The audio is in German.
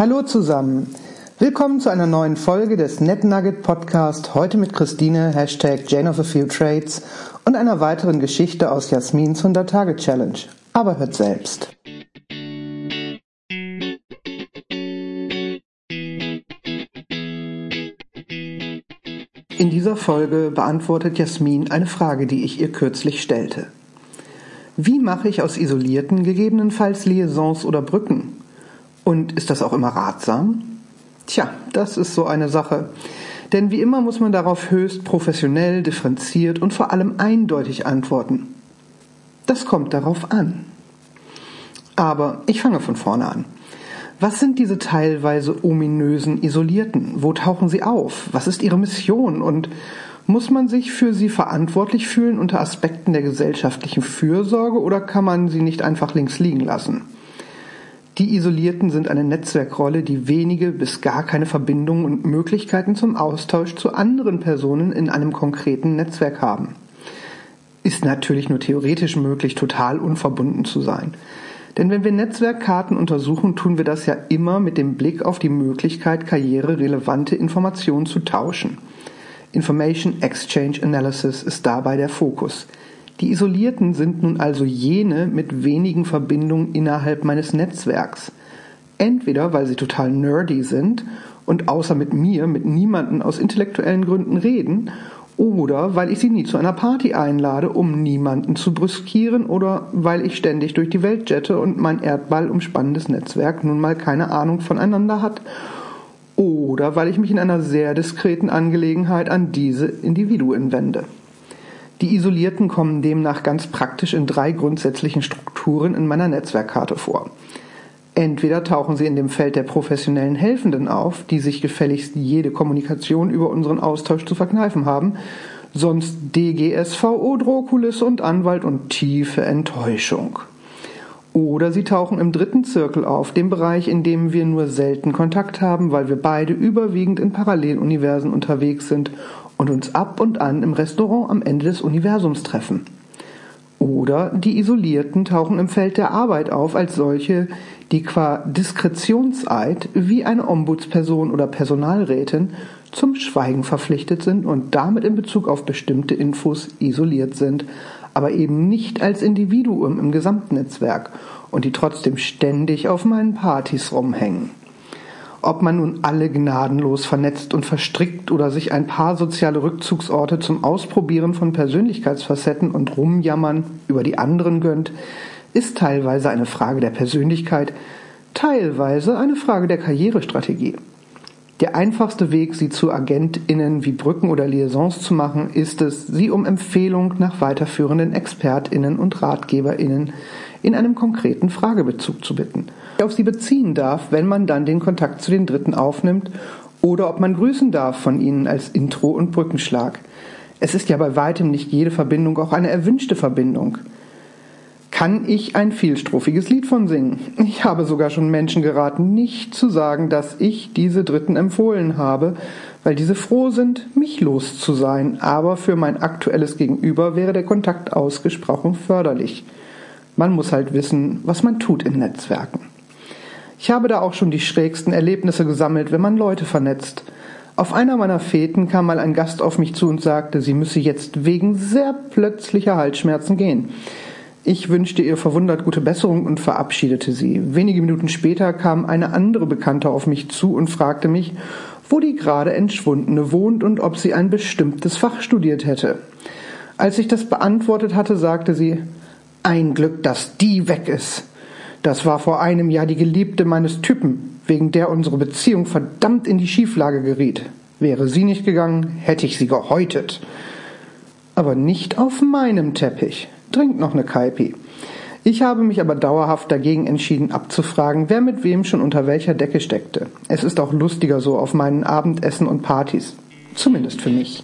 Hallo zusammen. Willkommen zu einer neuen Folge des NetNugget Podcast. Heute mit Christine, Hashtag Jane of a Few Trades und einer weiteren Geschichte aus Jasmins 100-Tage-Challenge. Aber hört selbst. In dieser Folge beantwortet Jasmin eine Frage, die ich ihr kürzlich stellte. Wie mache ich aus isolierten gegebenenfalls Liaisons oder Brücken? Und ist das auch immer ratsam? Tja, das ist so eine Sache. Denn wie immer muss man darauf höchst professionell, differenziert und vor allem eindeutig antworten. Das kommt darauf an. Aber ich fange von vorne an. Was sind diese teilweise ominösen Isolierten? Wo tauchen sie auf? Was ist ihre Mission? Und muss man sich für sie verantwortlich fühlen unter Aspekten der gesellschaftlichen Fürsorge oder kann man sie nicht einfach links liegen lassen? Die Isolierten sind eine Netzwerkrolle, die wenige bis gar keine Verbindungen und Möglichkeiten zum Austausch zu anderen Personen in einem konkreten Netzwerk haben. Ist natürlich nur theoretisch möglich, total unverbunden zu sein. Denn wenn wir Netzwerkkarten untersuchen, tun wir das ja immer mit dem Blick auf die Möglichkeit, karriererelevante Informationen zu tauschen. Information Exchange Analysis ist dabei der Fokus. Die Isolierten sind nun also jene mit wenigen Verbindungen innerhalb meines Netzwerks. Entweder weil sie total nerdy sind und außer mit mir mit niemanden aus intellektuellen Gründen reden, oder weil ich sie nie zu einer Party einlade, um niemanden zu brüskieren, oder weil ich ständig durch die Welt jette und mein Erdball umspannendes Netzwerk nun mal keine Ahnung voneinander hat, oder weil ich mich in einer sehr diskreten Angelegenheit an diese Individuen wende. Die Isolierten kommen demnach ganz praktisch in drei grundsätzlichen Strukturen in meiner Netzwerkkarte vor. Entweder tauchen sie in dem Feld der professionellen Helfenden auf, die sich gefälligst jede Kommunikation über unseren Austausch zu verkneifen haben, sonst DGSVO, Drohkulisse und Anwalt und tiefe Enttäuschung. Oder sie tauchen im dritten Zirkel auf, dem Bereich, in dem wir nur selten Kontakt haben, weil wir beide überwiegend in Paralleluniversen unterwegs sind und uns ab und an im Restaurant am Ende des Universums treffen. Oder die Isolierten tauchen im Feld der Arbeit auf als solche, die qua Diskretionseid wie eine Ombudsperson oder Personalrätin zum Schweigen verpflichtet sind und damit in Bezug auf bestimmte Infos isoliert sind, aber eben nicht als Individuum im Gesamtnetzwerk und die trotzdem ständig auf meinen Partys rumhängen. Ob man nun alle gnadenlos vernetzt und verstrickt oder sich ein paar soziale Rückzugsorte zum Ausprobieren von Persönlichkeitsfacetten und Rumjammern über die anderen gönnt, ist teilweise eine Frage der Persönlichkeit, teilweise eine Frage der Karrierestrategie. Der einfachste Weg, sie zu AgentInnen wie Brücken oder Liaisons zu machen, ist es, sie um Empfehlung nach weiterführenden ExpertInnen und RatgeberInnen in einem konkreten Fragebezug zu bitten – auf sie beziehen darf, wenn man dann den Kontakt zu den Dritten aufnimmt oder ob man grüßen darf von ihnen als Intro und Brückenschlag. Es ist ja bei weitem nicht jede Verbindung auch eine erwünschte Verbindung. Kann ich ein vielstrophiges Lied von singen? Ich habe sogar schon Menschen geraten, nicht zu sagen, dass ich diese Dritten empfohlen habe, weil diese froh sind, mich los zu sein, aber für mein aktuelles Gegenüber wäre der Kontakt ausgesprochen förderlich. Man muss halt wissen, was man tut in Netzwerken. Ich habe da auch schon die schrägsten Erlebnisse gesammelt, wenn man Leute vernetzt. Auf einer meiner Feten kam mal ein Gast auf mich zu und sagte, sie müsse jetzt wegen sehr plötzlicher Halsschmerzen gehen. Ich wünschte ihr verwundert gute Besserung und verabschiedete sie. Wenige Minuten später kam eine andere Bekannte auf mich zu und fragte mich, wo die gerade Entschwundene wohnt und ob sie ein bestimmtes Fach studiert hätte. Als ich das beantwortet hatte, sagte sie, ein Glück, dass die weg ist. Das war vor einem Jahr die Geliebte meines Typen, wegen der unsere Beziehung verdammt in die Schieflage geriet. Wäre sie nicht gegangen, hätte ich sie gehäutet. Aber nicht auf meinem Teppich. Trinkt noch ne Kaipi. Ich habe mich aber dauerhaft dagegen entschieden, abzufragen, wer mit wem schon unter welcher Decke steckte. Es ist auch lustiger so auf meinen Abendessen und Partys. Zumindest für mich.